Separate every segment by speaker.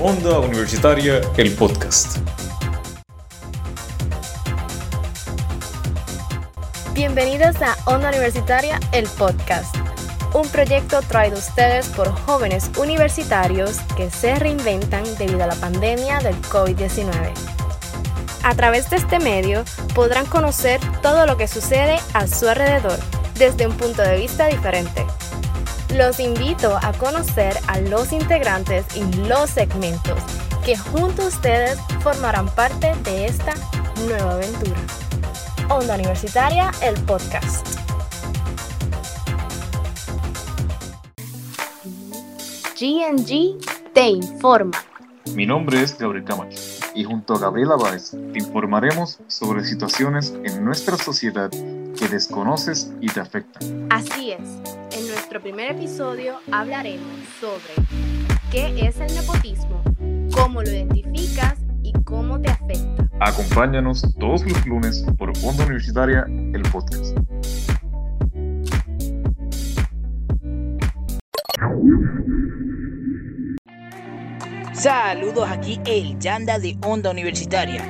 Speaker 1: Onda Universitaria, el podcast.
Speaker 2: Bienvenidos a Onda Universitaria, el podcast. Un proyecto traído a ustedes por jóvenes universitarios que se reinventan debido a la pandemia del COVID-19. A través de este medio podrán conocer todo lo que sucede a su alrededor desde un punto de vista diferente. Los invito a conocer a los integrantes y los segmentos que junto a ustedes formarán parte de esta nueva aventura. Onda Universitaria, el podcast. GNG te informa.
Speaker 1: Mi nombre es Gabriel Camacho y junto a Gabriela Báez te informaremos sobre situaciones en nuestra sociedad que desconoces y te afectan.
Speaker 2: Así es, en nuestro primer episodio hablaremos sobre qué es el nepotismo, cómo lo identificas y cómo te afecta.
Speaker 1: Acompáñanos todos los lunes por Onda Universitaria, el podcast.
Speaker 3: Saludos aquí el Yanda de Onda Universitaria.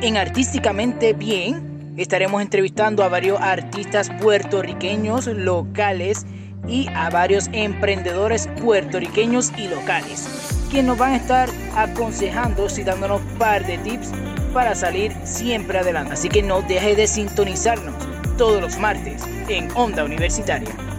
Speaker 3: En Artísticamente Bien estaremos entrevistando a varios artistas puertorriqueños locales y a varios emprendedores puertorriqueños y locales, quienes nos van a estar aconsejando y dándonos un par de tips para salir siempre adelante. Así que no deje de sintonizarnos todos los martes en Onda Universitaria.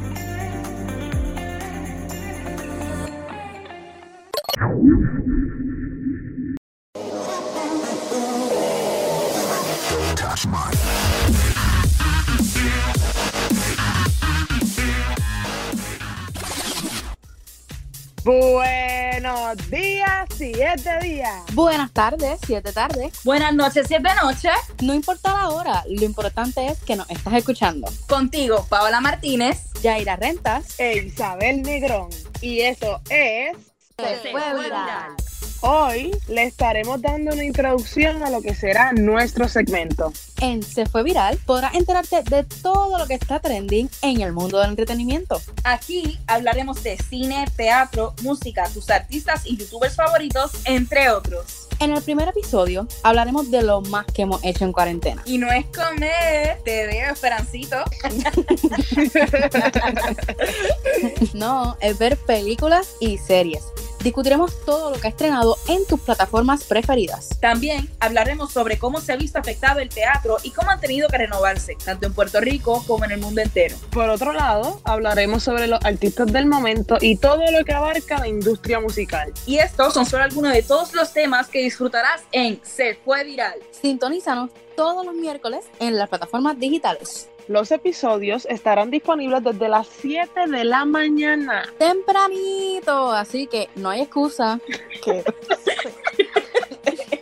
Speaker 4: Buenos días, siete días.
Speaker 5: Buenas tardes, siete tardes.
Speaker 6: Buenas noches, siete noches.
Speaker 5: No importa la hora, lo importante es que nos estás escuchando.
Speaker 6: Contigo, Paola Martínez.
Speaker 5: Yaira Rentas.
Speaker 4: E Isabel Negrón. Y eso es...
Speaker 5: Se fue viral.
Speaker 4: Hoy le estaremos dando una introducción a lo que será nuestro segmento.
Speaker 5: En Se fue viral podrás enterarte de todo lo que está trending en el mundo del entretenimiento.
Speaker 6: Aquí hablaremos de cine, teatro, música, tus artistas y youtubers favoritos, entre otros.
Speaker 5: En el primer episodio hablaremos de lo más que hemos hecho en cuarentena.
Speaker 6: Y no es comer, te veo, Esperancito.
Speaker 5: no, es ver películas y series. Discutiremos todo lo que ha estrenado en tus plataformas preferidas.
Speaker 6: También hablaremos sobre cómo se ha visto afectado el teatro y cómo han tenido que renovarse, tanto en Puerto Rico como en el mundo entero.
Speaker 4: Por otro lado, hablaremos sobre los artistas del momento y todo lo que abarca la industria musical.
Speaker 6: Y estos son solo algunos de todos los temas que disfrutarás en Se Fue Viral.
Speaker 5: Sintonízanos todos los miércoles en las plataformas digitales.
Speaker 4: Los episodios estarán disponibles desde las 7 de la mañana.
Speaker 5: Tempranito, así que no hay excusa.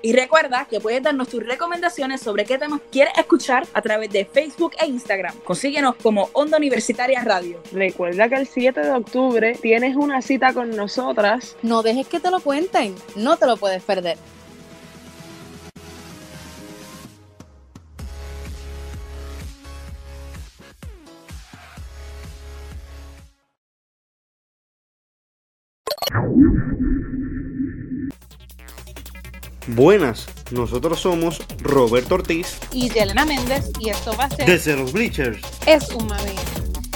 Speaker 6: Y recuerda que puedes darnos tus recomendaciones sobre qué temas quieres escuchar a través de Facebook e Instagram. Consíguenos como Onda Universitaria Radio.
Speaker 4: Recuerda que el 7 de octubre tienes una cita con nosotras.
Speaker 5: No dejes que te lo cuenten, no te lo puedes perder.
Speaker 7: Buenas, nosotros somos Roberto Ortiz
Speaker 8: y Yelena Méndez y esto va a ser
Speaker 7: desde los Bleachers,
Speaker 8: Es un mami,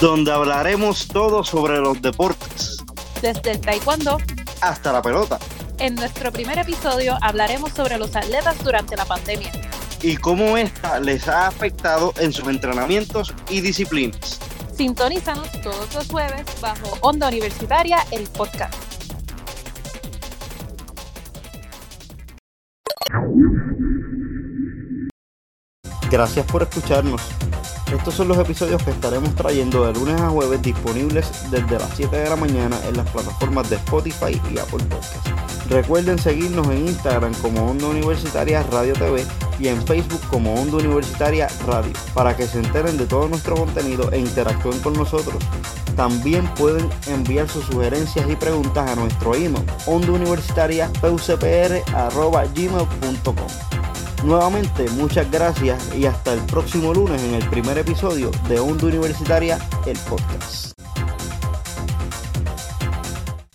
Speaker 7: donde hablaremos todo sobre los deportes,
Speaker 8: desde el taekwondo
Speaker 7: hasta la pelota,
Speaker 8: En nuestro primer episodio hablaremos sobre los atletas durante la pandemia.
Speaker 7: y cómo esta les ha afectado en sus entrenamientos y disciplinas.
Speaker 8: Sintonízanos todos los jueves bajo Onda Universitaria, el podcast.
Speaker 7: Gracias por escucharnos. Estos son los episodios que estaremos trayendo de lunes a jueves disponibles desde las 7 de la mañana en las plataformas de Spotify y Apple Podcast. Recuerden seguirnos en Instagram como Onda Universitaria Radio TV y en Facebook como Onda Universitaria Radio para que se enteren de todo nuestro contenido e interactúen con nosotros. También pueden enviar sus sugerencias y preguntas a nuestro email ondauniversitariapucpr.gmail.com Nuevamente, muchas gracias y hasta el próximo lunes en el primer episodio de Onda Universitaria, el podcast.